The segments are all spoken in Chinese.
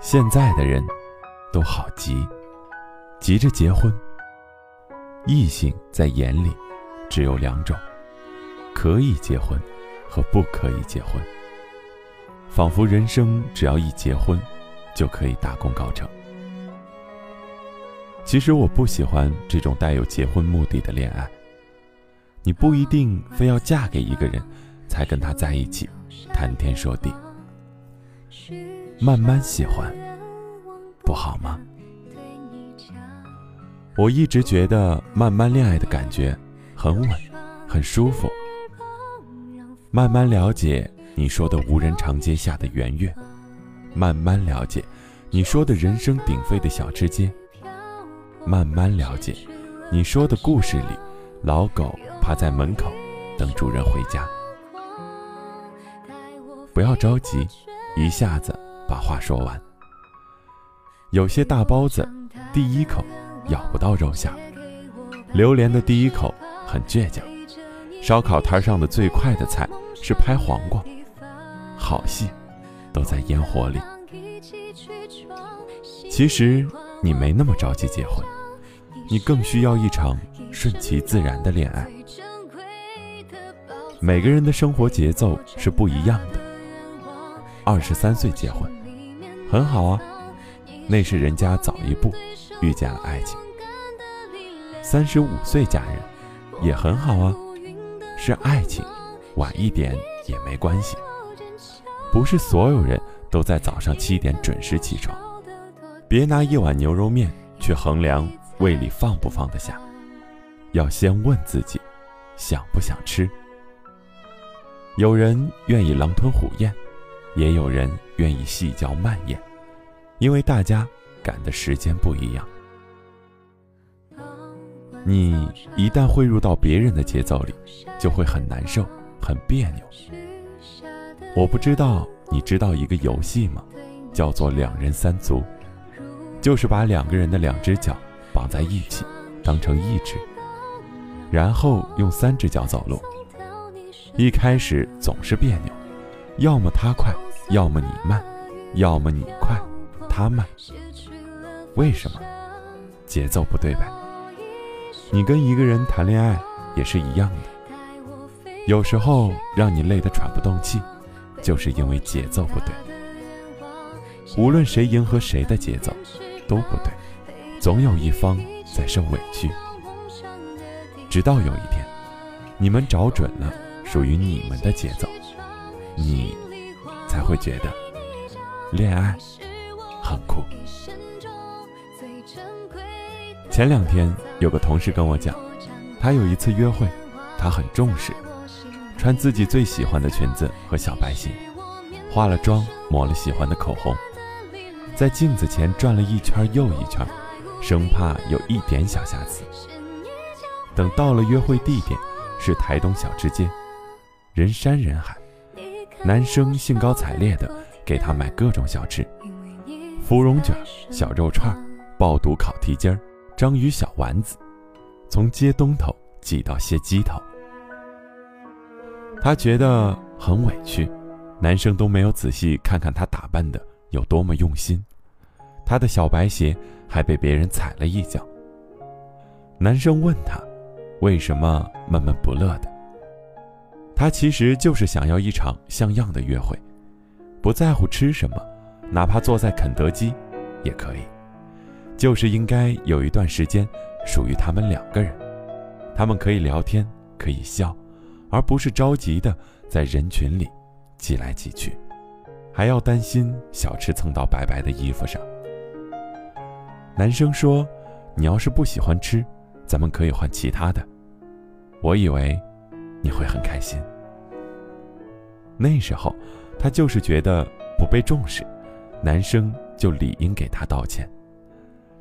现在的人，都好急，急着结婚。异性在眼里，只有两种：可以结婚，和不可以结婚。仿佛人生只要一结婚，就可以大功告成。其实我不喜欢这种带有结婚目的的恋爱。你不一定非要嫁给一个人，才跟他在一起，谈天说地。慢慢喜欢，不好吗？我一直觉得慢慢恋爱的感觉很稳，很舒服。慢慢了解你说的无人长街下的圆月，慢慢了解你说的人声鼎沸的小吃街，慢慢了解你说的故事里老狗趴在门口等主人回家。不要着急，一下子。把话说完。有些大包子，第一口咬不到肉馅；榴莲的第一口很倔强。烧烤摊上的最快的菜是拍黄瓜。好戏，都在烟火里。其实你没那么着急结婚，你更需要一场顺其自然的恋爱。每个人的生活节奏是不一样的。二十三岁结婚。很好啊，那是人家早一步遇见了爱情。三十五岁嫁人也很好啊，是爱情，晚一点也没关系。不是所有人都在早上七点准时起床。别拿一碗牛肉面去衡量胃里放不放得下，要先问自己，想不想吃。有人愿意狼吞虎咽。也有人愿意细嚼慢咽，因为大家赶的时间不一样。你一旦汇入到别人的节奏里，就会很难受、很别扭。我不知道你知道一个游戏吗？叫做两人三足，就是把两个人的两只脚绑在一起，当成一只，然后用三只脚走路。一开始总是别扭。要么他快，要么你慢，要么你快，他慢。为什么？节奏不对呗。你跟一个人谈恋爱也是一样的，有时候让你累得喘不动气，就是因为节奏不对。无论谁迎合谁的节奏，都不对，总有一方在受委屈。直到有一天，你们找准了属于你们的节奏。你才会觉得恋爱很酷。前两天有个同事跟我讲，他有一次约会，他很重视，穿自己最喜欢的裙子和小白鞋，化了妆，抹了喜欢的口红，在镜子前转了一圈又一圈，生怕有一点小瑕疵。等到了约会地点，是台东小吃街，人山人海。男生兴高采烈地给她买各种小吃，芙蓉卷、小肉串、爆肚烤蹄筋、章鱼小丸子，从街东头挤到街鸡头。她觉得很委屈，男生都没有仔细看看她打扮的有多么用心，她的小白鞋还被别人踩了一脚。男生问她，为什么闷闷不乐的？他其实就是想要一场像样的约会，不在乎吃什么，哪怕坐在肯德基，也可以。就是应该有一段时间属于他们两个人，他们可以聊天，可以笑，而不是着急的在人群里挤来挤去，还要担心小吃蹭到白白的衣服上。男生说：“你要是不喜欢吃，咱们可以换其他的。”我以为。你会很开心。那时候，他就是觉得不被重视，男生就理应给他道歉，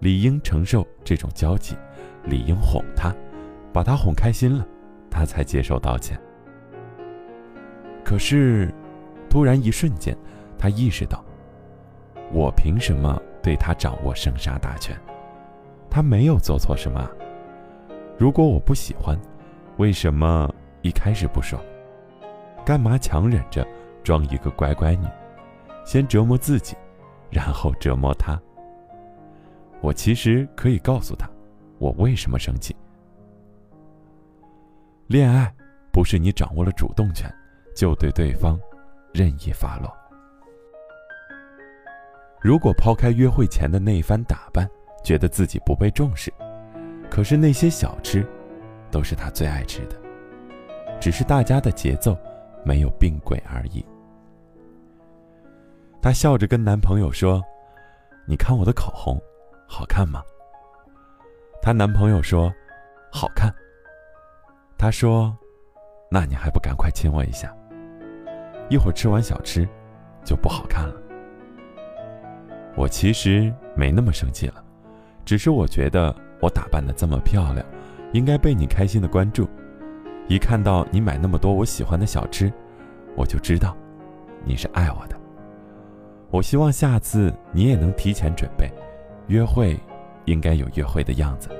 理应承受这种交集，理应哄他，把他哄开心了，他才接受道歉。可是，突然一瞬间，他意识到，我凭什么对他掌握生杀大权？他没有做错什么。如果我不喜欢，为什么？一开始不说，干嘛强忍着装一个乖乖女，先折磨自己，然后折磨他。我其实可以告诉他，我为什么生气。恋爱不是你掌握了主动权，就对对方任意发落。如果抛开约会前的那一番打扮，觉得自己不被重视，可是那些小吃，都是他最爱吃的，只是大家的节奏没有并轨而已。她笑着跟男朋友说：“你看我的口红，好看吗？”她男朋友说：“好看。”她说：“那你还不赶快亲我一下？一会儿吃完小吃，就不好看了。”我其实没那么生气了，只是我觉得我打扮的这么漂亮，应该被你开心的关注。一看到你买那么多我喜欢的小吃，我就知道，你是爱我的。我希望下次你也能提前准备，约会应该有约会的样子。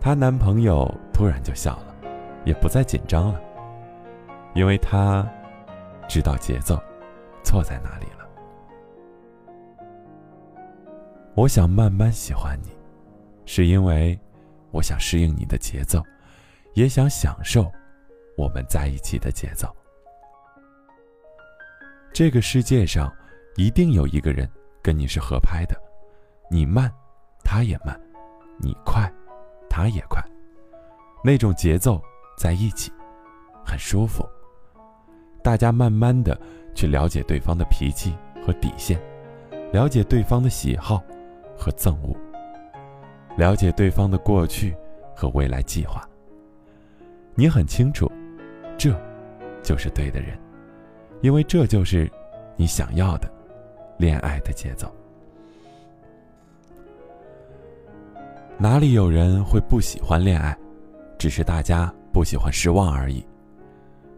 她男朋友突然就笑了，也不再紧张了，因为他知道节奏错在哪里了。我想慢慢喜欢你，是因为我想适应你的节奏，也想享受我们在一起的节奏。这个世界上，一定有一个人跟你是合拍的，你慢，他也慢；你快，他也快。那种节奏在一起，很舒服。大家慢慢的去了解对方的脾气和底线，了解对方的喜好和憎恶，了解对方的过去和未来计划。你很清楚，这，就是对的人。因为这就是你想要的恋爱的节奏。哪里有人会不喜欢恋爱？只是大家不喜欢失望而已。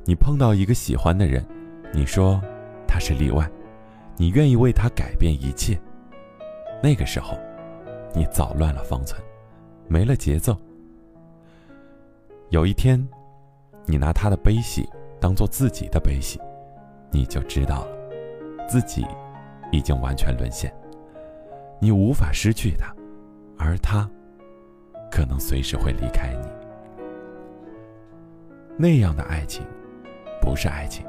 你碰到一个喜欢的人，你说他是例外，你愿意为他改变一切。那个时候，你早乱了方寸，没了节奏。有一天，你拿他的悲喜当做自己的悲喜。你就知道了，自己已经完全沦陷。你无法失去他，而他可能随时会离开你。那样的爱情，不是爱情，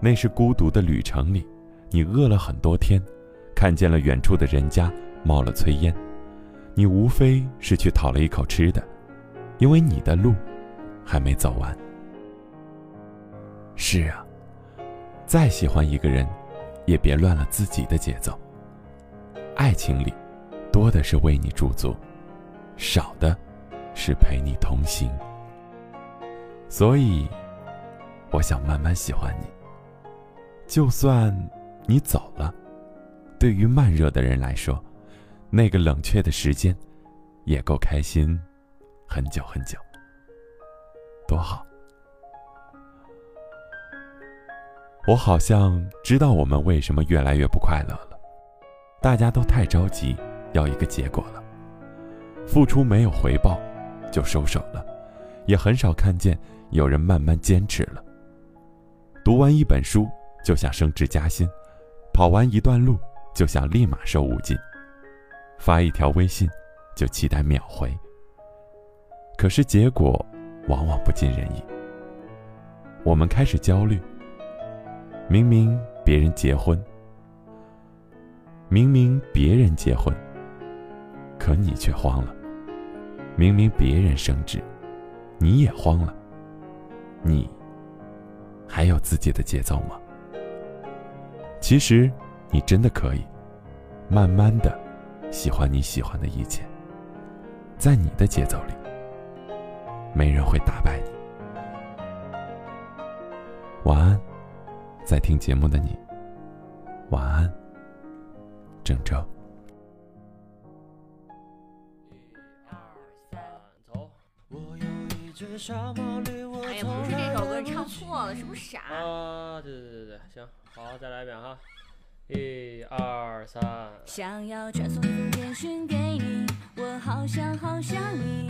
那是孤独的旅程里，你饿了很多天，看见了远处的人家冒了炊烟，你无非是去讨了一口吃的，因为你的路还没走完。是啊。再喜欢一个人，也别乱了自己的节奏。爱情里，多的是为你驻足，少的，是陪你同行。所以，我想慢慢喜欢你。就算你走了，对于慢热的人来说，那个冷却的时间，也够开心，很久很久。多好。我好像知道我们为什么越来越不快乐了，大家都太着急要一个结果了，付出没有回报就收手了，也很少看见有人慢慢坚持了。读完一本书就想升职加薪，跑完一段路就想立马瘦五斤，发一条微信就期待秒回。可是结果往往不尽人意，我们开始焦虑。明明别人结婚，明明别人结婚，可你却慌了；明明别人升职，你也慌了。你还有自己的节奏吗？其实，你真的可以慢慢的喜欢你喜欢的一切，在你的节奏里，没人会打败你。晚安。在听节目的你，晚安，郑州。哎呀，不是这首歌，唱错了，是不是傻？啊，对对对对，行，好，再来一遍哈，一二三。想要传送一封电讯给你，我好想好想你。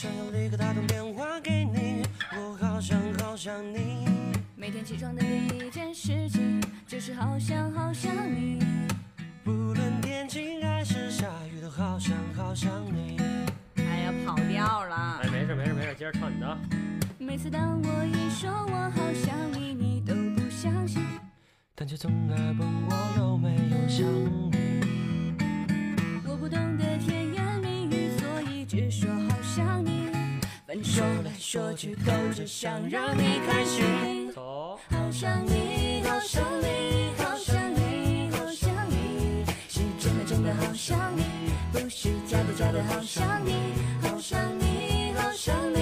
想要立刻打通电话给你，我好想好想你。每天起床的第一件事情就是好想好想你。不论天晴还是下雨，都好想好想你。哎呀，跑调了。哎，没事没事没事，接着唱你的。每次当我一说我好想你，你都不相信，但却总爱问我有没有想说句都只想让你开心。走。好想你，好想你，好想你，好想你，是真的真的好想你，不是假的假的好想你，好想你，好想你，